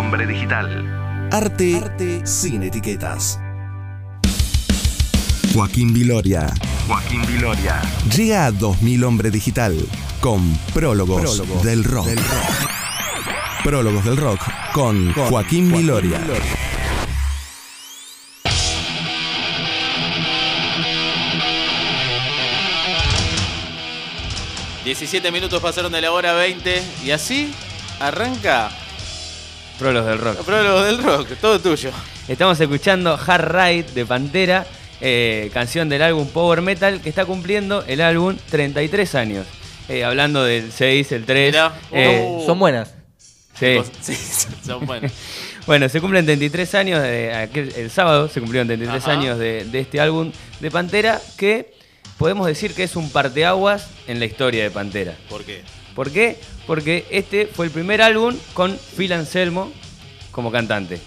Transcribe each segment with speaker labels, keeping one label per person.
Speaker 1: Hombre Digital. Arte, sin etiquetas. Joaquín Viloria. Joaquín Viloria. Llega a 2000 Hombre Digital con Prólogos, del, rock. Prólogos del Rock con, Joaquín, Viloria.
Speaker 2: 17 minutos pasaron de la hora 20 y así arranca
Speaker 3: Prólogos del Rock.
Speaker 2: Prólogos del Rock, todo tuyo.
Speaker 3: Estamos escuchando Hard Ride de Pantera, eh, canción del álbum Power Metal que está cumpliendo el álbum 33 años. Eh, hablando del 6, el 3.
Speaker 4: Eh, uh. son buenas.
Speaker 3: Sí.
Speaker 2: sí son buenas.
Speaker 3: bueno, se cumplen 33 años, de, el sábado se cumplieron 33 años de, de este álbum de Pantera que podemos decir que es un parteaguas en la historia de Pantera.
Speaker 2: ¿Por qué?
Speaker 3: ¿Por qué? Porque este fue el primer álbum con Phil Anselmo como cantante.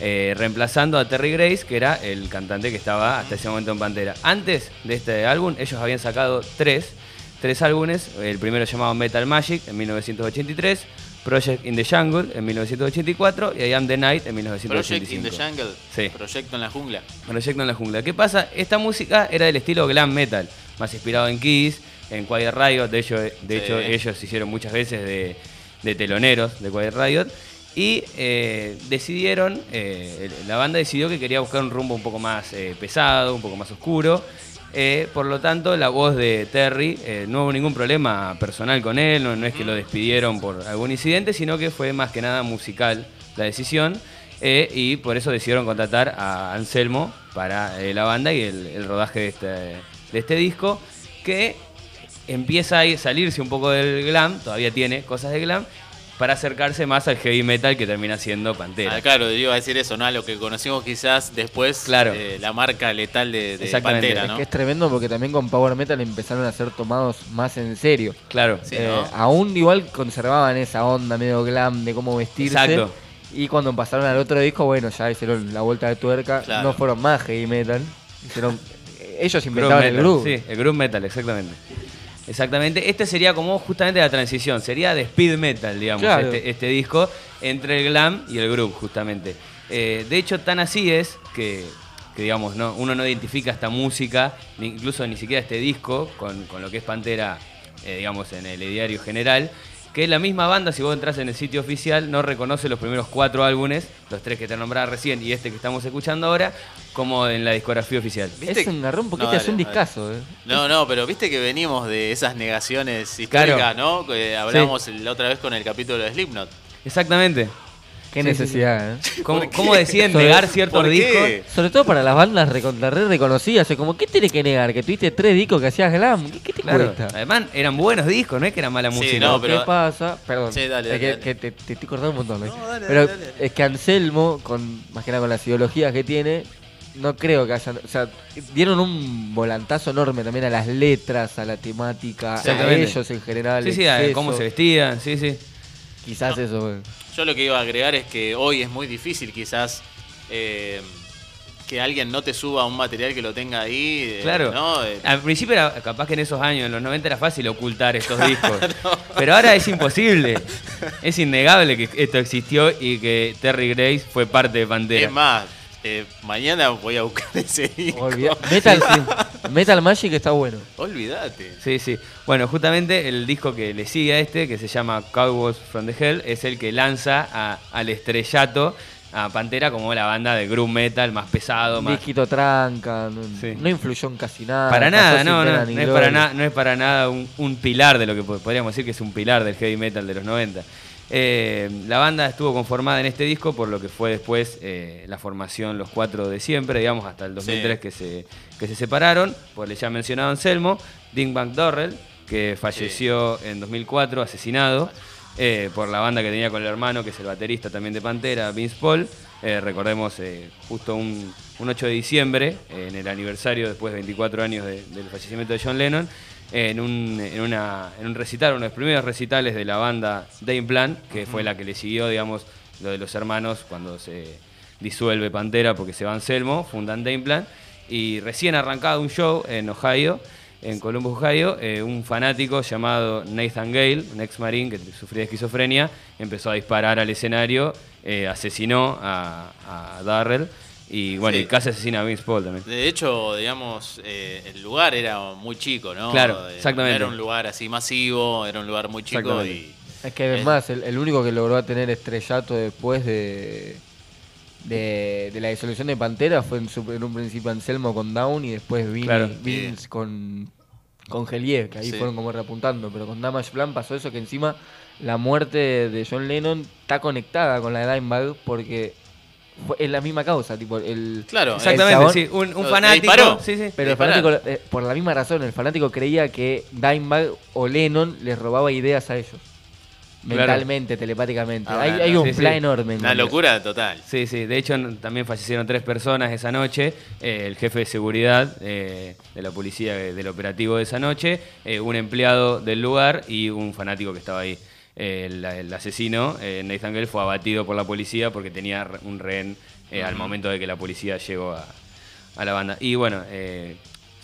Speaker 3: Eh, reemplazando a Terry Grace, que era el cantante que estaba hasta ese momento en Pantera. Antes de este álbum, ellos habían sacado tres, tres álbumes. El primero llamado Metal Magic en 1983, Project in the Jungle en 1984 y I Am the Night en 1985.
Speaker 2: Project in the Jungle.
Speaker 3: Sí.
Speaker 2: Proyecto en la jungla.
Speaker 3: Proyecto en la jungla. ¿Qué pasa? Esta música era del estilo glam metal, más inspirado en Kiss, en Quiet Riot. De hecho, de hecho ellos hicieron muchas veces de, teloneros de Quiet Riot. Y eh, decidieron, eh, la banda decidió que quería buscar un rumbo un poco más eh, pesado, un poco más oscuro. Por lo tanto, la voz de Terry, no hubo ningún problema personal con él, no, es que lo despidieron por algún incidente, sino que fue más que nada musical la decisión. Y por eso decidieron contratar a Anselmo para la banda y el, rodaje de este, de este disco, que empieza a salirse un poco del glam, todavía tiene cosas de glam, para acercarse más al heavy metal que termina siendo Pantera.
Speaker 2: Ah, claro, iba a decir eso, ¿no? A lo que conocimos quizás después,
Speaker 3: claro.
Speaker 2: la marca letal de, Pantera, ¿no?
Speaker 4: Es que es tremendo porque también con Power Metal empezaron a ser tomados más en serio.
Speaker 3: Claro.
Speaker 4: Eh, aún igual conservaban esa onda medio glam de cómo vestirse. Exacto. Y cuando pasaron al otro disco, bueno, ya hicieron la vuelta de tuerca. No fueron más heavy metal. Hicieron, ellos inventaron el groove.
Speaker 3: Sí, el groove metal, exactamente. Exactamente. Este sería como justamente la transición. Sería de speed metal, digamos, este, este, disco, entre el glam y el groove, justamente. Eh, de hecho, tan así es que, digamos, no, uno no identifica esta música, incluso ni siquiera este disco, con, con lo que es Pantera, eh, digamos, en el diario general que la misma banda, si vos entras en el sitio oficial, no reconoce los primeros cuatro álbumes, los tres que te nombraba recién y este que estamos escuchando ahora, como en la discografía oficial.
Speaker 4: ¿Viste? Es un garrón porque es un discazo. Eh.
Speaker 2: No, no, pero viste que venimos de esas negaciones históricas, ¿no? Que hablamos la otra vez con el capítulo de Slipknot.
Speaker 3: Exactamente.
Speaker 4: Qué necesidad, ¿eh?
Speaker 3: ¿Cómo, deciden negar ciertos discos?
Speaker 4: Sobre todo para las bandas recontra reconocidas. O como, ¿qué tiene que negar? Que tuviste tres discos que hacías glam. ¿Qué, te cuesta?
Speaker 3: Además, eran buenos discos, no es que era mala música. No,
Speaker 4: pero... ¿Qué pasa? Perdón. Sí, dale, dale, que, te, estoy cortando un montón. ¿eh? pero es que Anselmo, con, más que nada con las ideologías que tiene, no creo que hayan. O sea, dieron un volantazo enorme también a las letras, a la temática, a ellos en general.
Speaker 3: Sí, sí, a cómo se vestían, sí, sí.
Speaker 4: Quizás eso.
Speaker 2: Yo lo que iba a agregar es que hoy es muy difícil quizás eh, que alguien no te suba un material que lo tenga ahí.
Speaker 3: Eh, claro. Eh, Al principio era capaz que en esos años, en los 90 era fácil ocultar estos discos. Pero ahora es imposible. es innegable que esto existió y que Terry Grace fue parte de Pantera.
Speaker 2: Es más, eh, mañana voy a buscar ese disco.
Speaker 4: Metal, Metal Magic está bueno.
Speaker 2: Olvídate.
Speaker 3: Sí, sí. Bueno, justamente el disco que le sigue a este, que se llama Cowboys from the Hell, es el que lanza al estrellato a Pantera como la banda de groove metal más pesado. Más...
Speaker 4: Disquito tranca, no, influyó en casi nada.
Speaker 3: Para nada, no, no, no, es para no es para nada un, un, pilar de lo que podríamos decir que es un pilar del heavy metal de los 90. Eh, la banda estuvo conformada en este disco por lo que fue después eh, la formación Los Cuatro de Siempre, digamos, hasta el 2003 que, se, que se separaron, por el ya mencionado Anselmo, Ding Bang Dorrell, que falleció en 2004, asesinado eh, por la banda que tenía con el hermano, que es el baterista también de Pantera, Vince Paul. recordemos justo un, 8 de diciembre, en el aniversario después de 24 años del fallecimiento de John Lennon, en un, en, una, en un recital, uno de los primeros recitales de la banda Dame Plan, que fue la que le siguió, digamos, lo de los hermanos cuando se disuelve Pantera porque se va Anselmo, fundan Dame Plan, y recién arrancado un show en Ohio, en Columbus, Ohio, un fanático llamado Nathan Gale, un ex marine que sufría de esquizofrenia, empezó a disparar al escenario, asesinó a, a Darrell y bueno, y casi asesina a Vince Paul también.
Speaker 2: De hecho, digamos, eh, el lugar era muy chico, ¿no?
Speaker 3: Claro, exactamente.
Speaker 2: era un lugar así masivo, era un lugar muy chico y...
Speaker 4: Es que además, el, único que logró tener estrellato después de, de, la disolución de Pantera fue en, un principio Anselmo con Down y después Vince, con, con Gelier, que ahí fueron como reapuntando. Pero con Damage Plan pasó eso, que encima la muerte de John Lennon está conectada con la de Dimebag porque es la misma causa, tipo el
Speaker 2: Claro,
Speaker 3: exactamente, sí, un, fanático, sí, sí.
Speaker 4: pero el fanático eh, por la misma razón, el fanático creía que Dimebag o Lennon les robaba ideas a ellos. Mentalmente, telepáticamente. Ah, hay, un plan enorme.
Speaker 2: Una locura total.
Speaker 3: Sí, sí. De hecho, también fallecieron tres personas esa noche. Eh, el jefe de seguridad eh, de la policía del operativo de esa noche, un empleado del lugar y un fanático que estaba ahí el, asesino, eh, Nathan Gale, fue abatido por la policía porque tenía un rehén eh, al momento de que la policía llegó a, la banda. Y bueno, eh,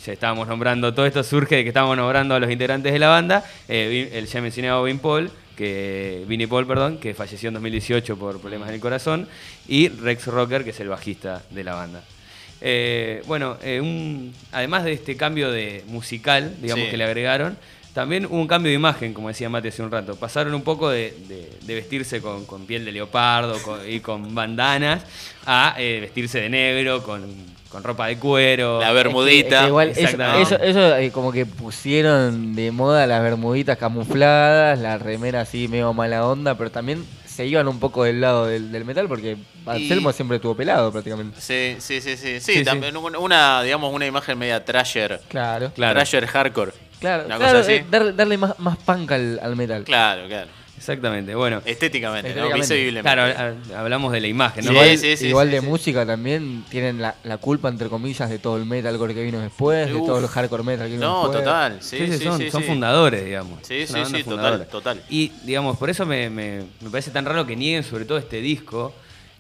Speaker 3: ya estábamos nombrando, todo esto surge de que estábamos nombrando a los integrantes de la banda, el ya mencionado Vin Paul, que, Vinnie Paul, perdón, que falleció en 2018 por problemas en el corazón, y Rex Rocker, que es el bajista de la banda. bueno, además de este cambio de musical, digamos que le agregaron, también hubo un cambio de imagen, como decía Mate hace un rato. Pasaron un poco de, vestirse con, piel de leopardo y con bandanas a eh, vestirse de negro, con, ropa de cuero.
Speaker 2: La bermudita.
Speaker 4: igual eso, eso, eh, como que pusieron de moda las bermuditas camufladas, la remera así medio mala onda, pero también se iban un poco del lado del, metal porque Anselmo siempre estuvo pelado prácticamente.
Speaker 2: Sí, sí, sí, sí. Sí, también una, digamos, una imagen media trasher.
Speaker 4: Claro.
Speaker 2: claro. Trasher hardcore.
Speaker 4: Claro, claro eh, darle más, más punk al, metal.
Speaker 2: Claro, claro.
Speaker 3: Exactamente, bueno.
Speaker 2: Estéticamente, ¿no? Visiblemente.
Speaker 3: Claro, hablamos de la imagen, ¿no?
Speaker 4: igual, sí, sí, igual de música también tienen la, culpa, entre comillas, de todo el metalcore que vino después, de todo el hardcore metal que vino
Speaker 2: no,
Speaker 4: después.
Speaker 2: No, total. Sí, sí,
Speaker 3: son, son fundadores, digamos.
Speaker 2: Sí, sí, sí, total, total.
Speaker 3: Y, digamos, por eso me, me, me, parece tan raro que nieguen sobre todo este disco,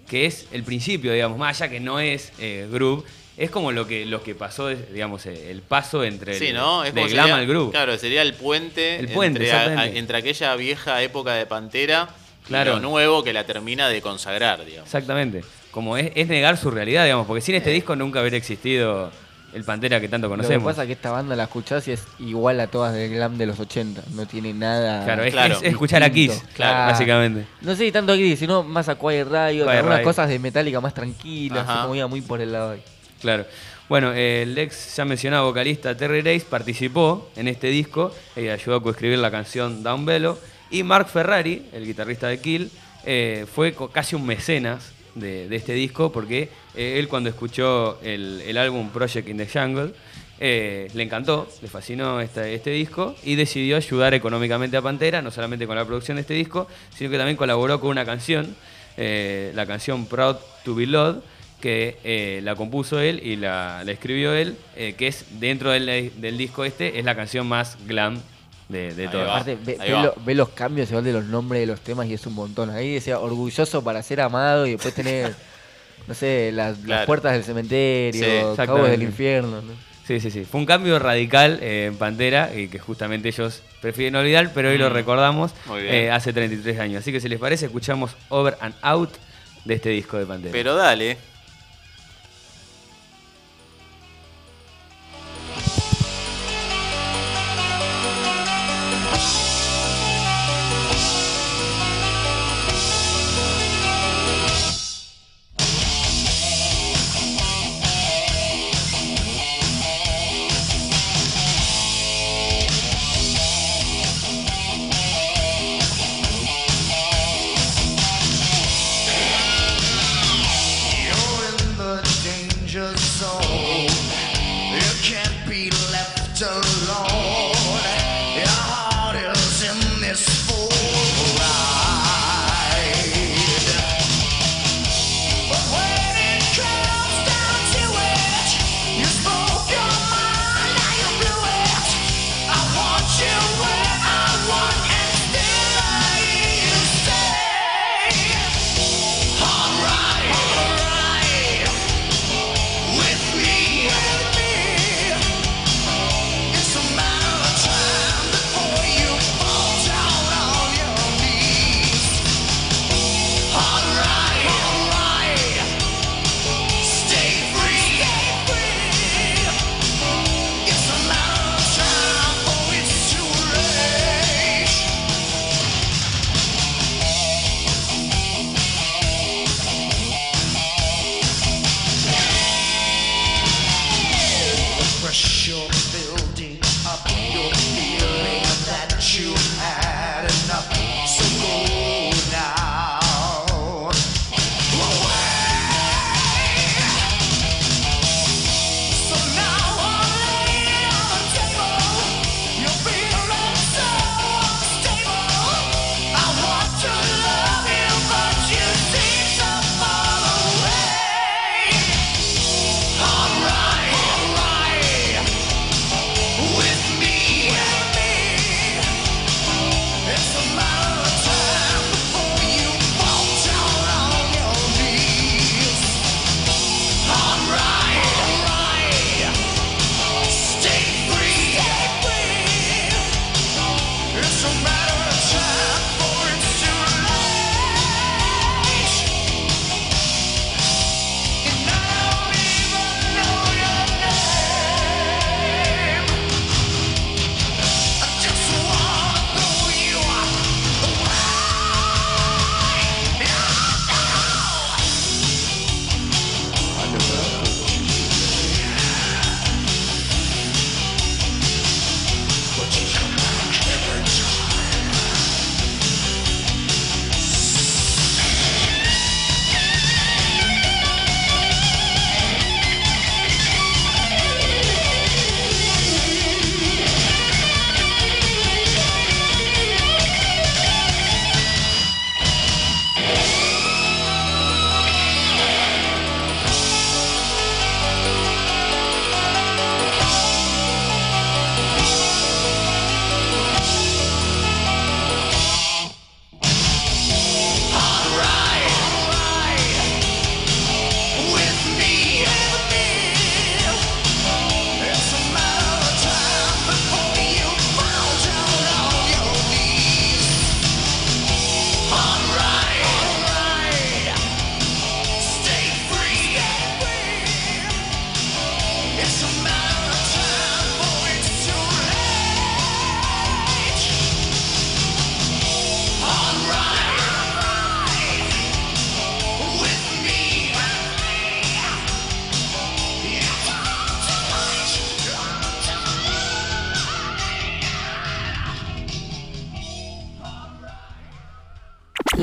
Speaker 3: que es el principio, digamos, más allá que no es eh, groove, es como lo que, lo que pasó, digamos, el paso entre
Speaker 2: el ¿no?
Speaker 3: de glam al groove.
Speaker 2: Claro, sería el puente,
Speaker 3: el puente
Speaker 2: entre, entre, aquella vieja época de Pantera claro. y lo nuevo que la termina de consagrar, digamos.
Speaker 3: Exactamente. Como es, negar su realidad, digamos, porque sin este eh. disco nunca habría existido el Pantera que tanto conocemos.
Speaker 4: Lo que pasa es que esta banda la escuchás y es igual a todas del glam de los 80. No tiene nada.
Speaker 3: Claro, es, escuchar a Kiss, básicamente.
Speaker 4: No sé si tanto a Kiss, sino más a Quiet Radio, algunas cosas de Metallica más tranquilas, como iba muy por el lado ahí.
Speaker 3: Claro. Bueno, el ex ya mencionado vocalista Terry Race participó en este disco y ayudó a coescribir la canción Down Bello. Y Mark Ferrari, el guitarrista de Kill, eh, fue casi un mecenas de, este disco porque eh, él cuando escuchó el, álbum Project in the Jungle eh, le encantó, le fascinó este, este, disco y decidió ayudar económicamente a Pantera, no solamente con la producción de este disco, sino que también colaboró con una canción, la canción Proud to Be Loved que eh, la compuso él y la, escribió él, eh, que es dentro del, disco este, es la canción más glam de, de todo.
Speaker 4: Aparte, ve, los cambios igual de los nombres de los temas y es un montón. Ahí decía orgulloso para ser amado y después tener, no sé, las, puertas del cementerio, cabos del infierno.
Speaker 3: Sí, sí, sí. Fue un cambio radical eh, en Pantera y que justamente ellos prefieren olvidar, pero hoy lo mm. recordamos hace 33 años. Así que si les parece, escuchamos Over and Out de este disco de Pantera.
Speaker 2: Pero dale.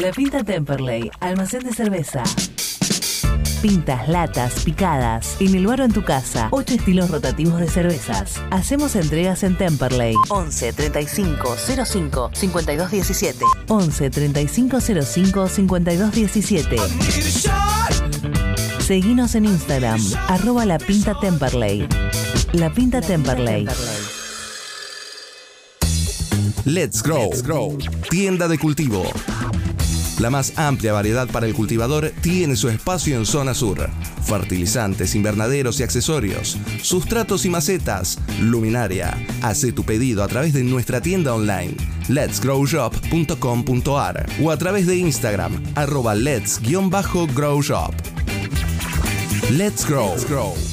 Speaker 5: La Pinta Temperley, almacén de cerveza. Pintas, latas, picadas. En el bar o en tu casa. Ocho estilos rotativos de cervezas. Hacemos entregas en Temperley. 11 35 05 52 17. 11 35 05 52 17. Seguinos en Instagram. Arroba la pinta Temperley. La pinta Temperley.
Speaker 1: Let's Grow. Let's Grow. Tienda de cultivo la más amplia variedad para el cultivador tiene su espacio en zona sur. Fertilizantes, invernaderos y accesorios, sustratos y macetas, luminaria. Hace tu pedido a través de nuestra tienda online letsgrowshop.com.ar o a través de Instagram arroba lets-growshop. Let's Grow. Let's grow.